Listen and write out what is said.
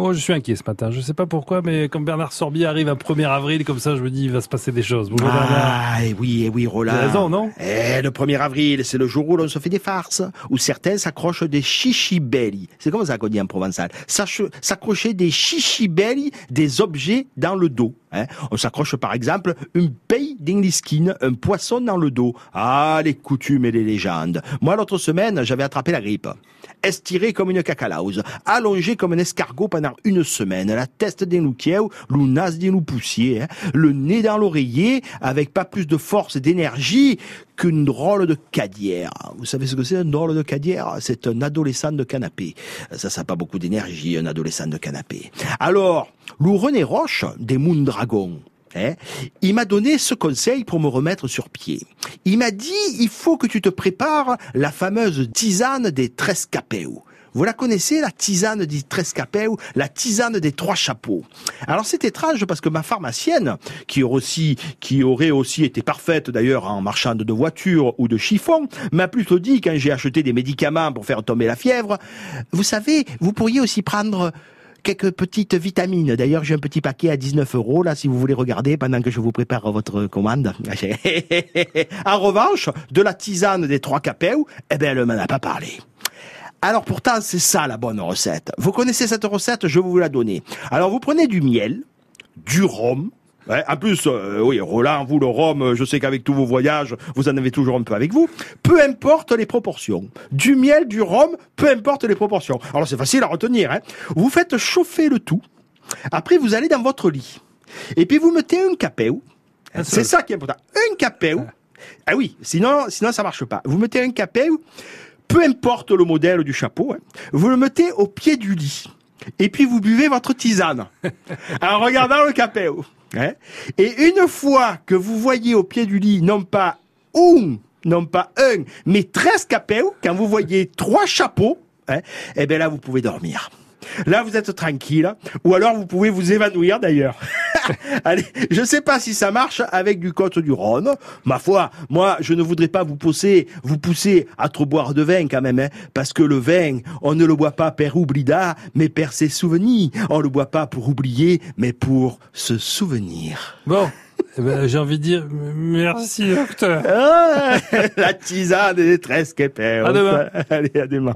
Oh, je suis inquiet ce matin. Je sais pas pourquoi, mais quand Bernard Sorbier arrive un 1er avril, comme ça, je me dis, il va se passer des choses. Bonjour Bernard. Ah, et oui, et oui, Roland. T'as raison, non? Eh, le 1er avril, c'est le jour où l'on se fait des farces, où certains s'accrochent des chichibelli. C'est comme ça qu'on dit en provençal. S'accrocher des chichibelli, des objets dans le dos. Hein. On s'accroche par exemple une paye d'Ingliskin, un poisson dans le dos. Ah, les coutumes et les légendes. Moi, l'autre semaine, j'avais attrapé la grippe. Estiré comme une cacalause, allongé comme un escargot pendant une semaine, la tête d'un louquier, l'ounas d'un loup poussier, hein, le nez dans l'oreiller, avec pas plus de force et d'énergie qu'une drôle de cadière. Vous savez ce que c'est un drôle de cadière? C'est un adolescent de canapé. Ça, ça n'a pas beaucoup d'énergie, un adolescent de canapé. Alors, Lou René Roche, des Moondragons, Hein, il m'a donné ce conseil pour me remettre sur pied. Il m'a dit, il faut que tu te prépares la fameuse tisane des Trescapeu. Vous la connaissez, la tisane des Trescapeu, la tisane des trois chapeaux. Alors c'est étrange parce que ma pharmacienne, qui aurait aussi, qui aurait aussi été parfaite d'ailleurs en marchande de voitures ou de chiffons, m'a plutôt dit quand j'ai acheté des médicaments pour faire tomber la fièvre, vous savez, vous pourriez aussi prendre quelques petites vitamines. D'ailleurs, j'ai un petit paquet à 19 euros, là, si vous voulez regarder, pendant que je vous prépare votre commande. en revanche, de la tisane des trois capeux, eh ben, elle m'en a pas parlé. Alors pourtant, c'est ça la bonne recette. Vous connaissez cette recette, je vais vous la donner. Alors vous prenez du miel, du rhum, Ouais, en plus, euh, oui, Roland, vous, le rhum, je sais qu'avec tous vos voyages, vous en avez toujours un peu avec vous. Peu importe les proportions. Du miel, du rhum, peu importe les proportions. Alors c'est facile à retenir. Hein. Vous faites chauffer le tout. Après, vous allez dans votre lit. Et puis vous mettez un capéo. Un C'est ça qui est important. Un capéo. Ah oui, sinon, sinon ça marche pas. Vous mettez un capéo, peu importe le modèle du chapeau, hein, vous le mettez au pied du lit. Et puis vous buvez votre tisane en regardant le capéo. hein. Et une fois que vous voyez au pied du lit, non pas un, non pas un, mais 13 capéos, quand vous voyez trois chapeaux, hein, eh bien là, vous pouvez dormir. Là, vous êtes tranquille, ou alors vous pouvez vous évanouir d'ailleurs. Allez, je sais pas si ça marche avec du côte du Rhône. Ma foi, moi, je ne voudrais pas vous pousser, vous pousser à trop boire de vin quand même, hein, parce que le vin, on ne le boit pas per oublida, mais per ses souvenirs. On le boit pas pour oublier, mais pour se souvenir. Bon, eh ben, j'ai envie de dire merci, docteur. Ah, la tisane des 13 À demain. Allez, à demain.